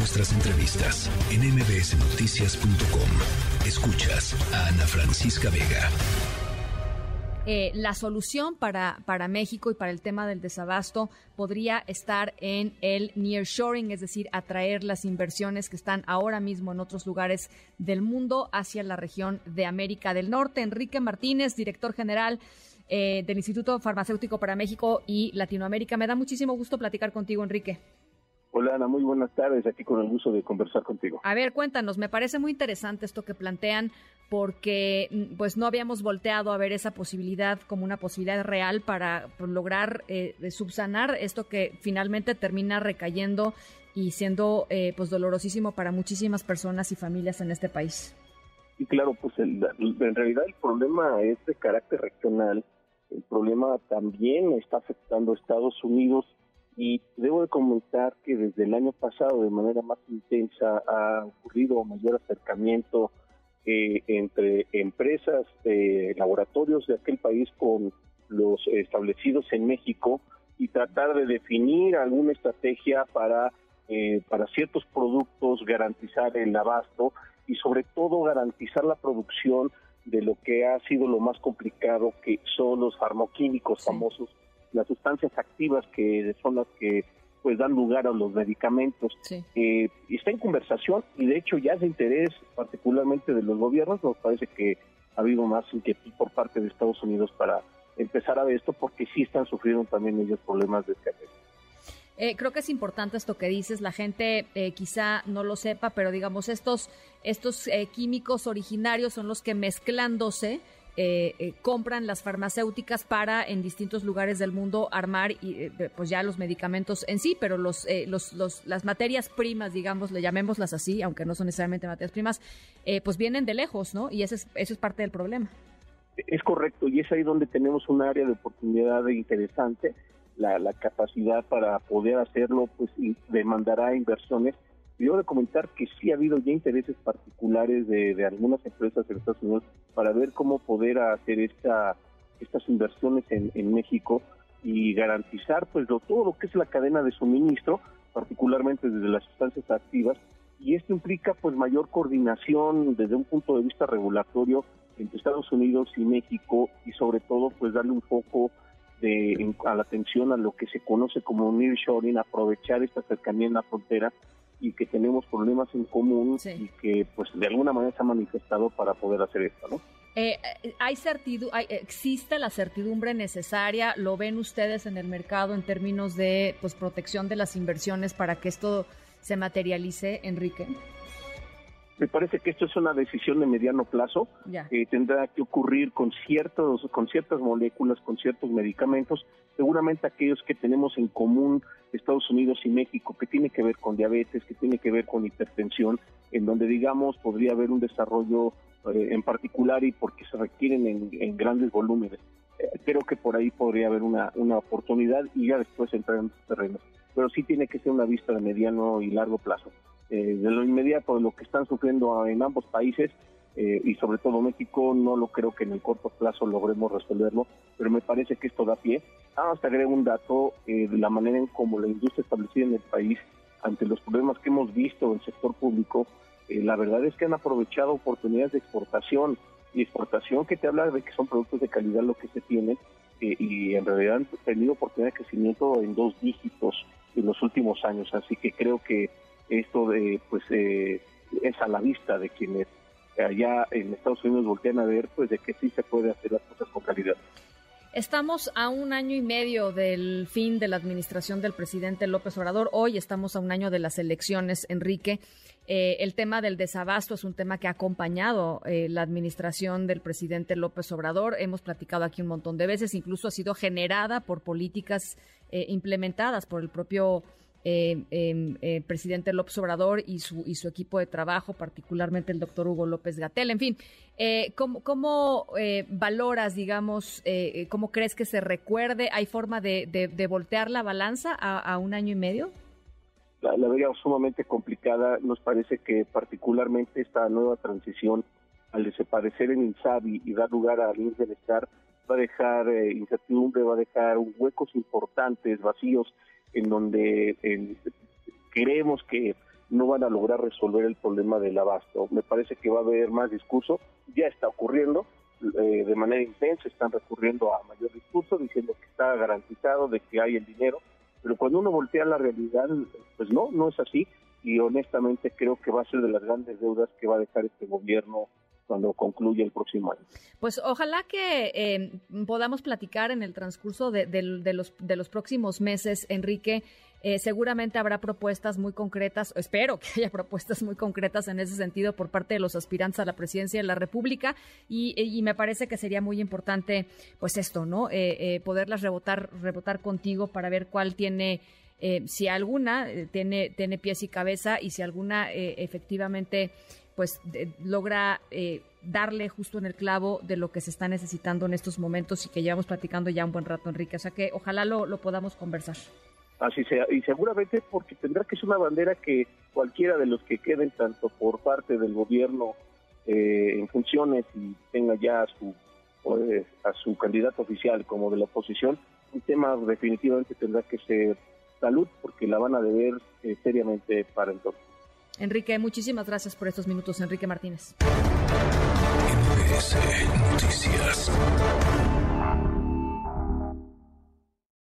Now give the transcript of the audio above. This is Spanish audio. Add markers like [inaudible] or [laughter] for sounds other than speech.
nuestras entrevistas en mbsnoticias.com. Escuchas a Ana Francisca Vega. Eh, la solución para, para México y para el tema del desabasto podría estar en el nearshoring, es decir, atraer las inversiones que están ahora mismo en otros lugares del mundo hacia la región de América del Norte. Enrique Martínez, director general eh, del Instituto Farmacéutico para México y Latinoamérica. Me da muchísimo gusto platicar contigo, Enrique. Hola Ana, muy buenas tardes, aquí con el gusto de conversar contigo. A ver, cuéntanos, me parece muy interesante esto que plantean porque mm, pues no habíamos volteado a ver esa posibilidad como una posibilidad real para pues, lograr eh, subsanar esto que finalmente termina recayendo y siendo eh, pues dolorosísimo para muchísimas personas y familias en este país. Y claro, pues en realidad el problema es de carácter regional el problema también está afectando a Estados Unidos y debo de comentar que desde el año pasado de manera más intensa ha ocurrido mayor acercamiento eh, entre empresas, eh, laboratorios de aquel país con los establecidos en México y tratar de definir alguna estrategia para, eh, para ciertos productos, garantizar el abasto y sobre todo garantizar la producción de lo que ha sido lo más complicado, que son los farmacoquímicos famosos, las sustancias activas que son las que pues dan lugar a los medicamentos. Eh, está en conversación y de hecho ya es de interés particularmente de los gobiernos, nos parece que ha habido más inquietud por parte de Estados Unidos para empezar a ver esto porque sí están sufriendo también ellos problemas de escasez. Eh, creo que es importante esto que dices. La gente eh, quizá no lo sepa, pero digamos, estos, estos eh, químicos originarios son los que mezclándose compran las farmacéuticas para en distintos lugares del mundo armar y, pues ya los medicamentos en sí, pero los, los, los, las materias primas, digamos, le llamémoslas así, aunque no son necesariamente materias primas, pues vienen de lejos, ¿no? Y ese es, eso es parte del problema. Es correcto, y es ahí donde tenemos un área de oportunidad interesante la, capacidad para poder hacerlo, pues demandará inversiones. Y debo de comentar que sí ha habido ya intereses particulares de, algunas empresas en Estados Unidos para ver cómo poder hacer esta, estas inversiones en, México y garantizar pues todo lo que es la cadena de suministro, particularmente desde las sustancias activas, y esto implica pues mayor coordinación desde un punto de vista regulatorio entre Estados Unidos y México y sobre todo pues darle un foco de, a la atención a lo que se conoce como nearshoring, aprovechar esta cercanía en la frontera y que tenemos problemas en común y que pues de alguna manera se ha manifestado para poder hacer esto, ¿no? Eh, eh hay certidumbre, existe la certidumbre necesaria, lo ven ustedes en el mercado en términos de pues protección de las inversiones para que esto se materialice, Enrique. Me parece que esto es una decisión de mediano plazo. que tendrá que ocurrir con ciertos, con ciertas moléculas, con ciertos medicamentos. Seguramente aquellos que tenemos en común Estados Unidos y México, que tiene que ver con diabetes, que tiene que ver con hipertensión, en donde digamos podría haber un desarrollo eh, en particular y porque se requieren en, grandes volúmenes. Eh, creo que por ahí podría haber una, una oportunidad y ya después entrar en los terrenos. Pero sí tiene que ser una vista de mediano y largo plazo. Eh, de lo inmediato de lo que están sufriendo en ambos países eh, y sobre todo México, no lo creo que en el corto plazo logremos resolverlo, pero me parece que esto da pie. Hasta agrego un dato eh, de la manera en cómo la industria establecida en el país, ante los problemas que hemos visto en el sector público, la verdad es que han aprovechado oportunidades de exportación y exportación que te habla de que son productos de calidad lo que se tienen y en realidad han tenido oportunidad de crecimiento en dos dígitos en los últimos años. Así que creo que esto de, pues, eh, es a la vista de quienes allá en Estados Unidos voltean a ver, pues, de que sí se puede hacer las cosas con calidad. Estamos a un año y medio del fin de la administración del presidente López Obrador. Hoy estamos a un año de las elecciones, Enrique. Eh, el tema del desabasto es un tema que ha acompañado eh, la administración del presidente López Obrador. Hemos platicado aquí un montón de veces, incluso ha sido generada por políticas implementadas por el propio eh, em, eh, presidente López Obrador y su, y su equipo de trabajo, particularmente el doctor Hugo López Gatel. En fin, eh, ¿cómo, cómo eh, valoras, digamos, cómo crees que se recuerde? ¿Hay forma de, de, voltear la balanza a, un año y medio? La, la vería sumamente complicada. Nos parece que particularmente esta nueva transición al desaparecer en INSABI y dar lugar al bienestar va a dejar incertidumbre, va a dejar huecos importantes, vacíos en donde creemos que no van a lograr resolver el problema del abasto. Me parece que va a haber más discurso, ya está ocurriendo eh, de manera intensa, están recurriendo a mayor discurso diciendo que está garantizado, de que hay el dinero, pero cuando uno voltea la realidad, pues no, no es así y honestamente creo que va a ser de las grandes deudas que va a dejar este gobierno cuando concluya el próximo año. Pues ojalá que eh, podamos platicar en el transcurso de, los, de los próximos meses, Enrique. Eh, seguramente habrá propuestas muy concretas, espero que haya [laughs] propuestas muy concretas en ese sentido por parte de los aspirantes a la presidencia de la República y, me parece que sería muy importante, pues esto, ¿no? Eh, poderlas rebotar, rebotar contigo para ver cuál tiene si alguna tiene, tiene pies y cabeza y si alguna efectivamente pues logra eh, darle justo en el clavo de lo que se está necesitando en estos momentos y que llevamos platicando ya un buen rato, Enrique. O sea que ojalá lo, podamos conversar. Así sea, y seguramente porque tendrá que ser una bandera que cualquiera de los que queden, tanto por parte del gobierno eh, en funciones y tenga ya a su, pues, a su candidato oficial como de la oposición, un tema definitivamente tendrá que ser salud, porque la van a deber eh, seriamente para entonces. Enrique, muchísimas gracias por estos minutos, Enrique Martínez.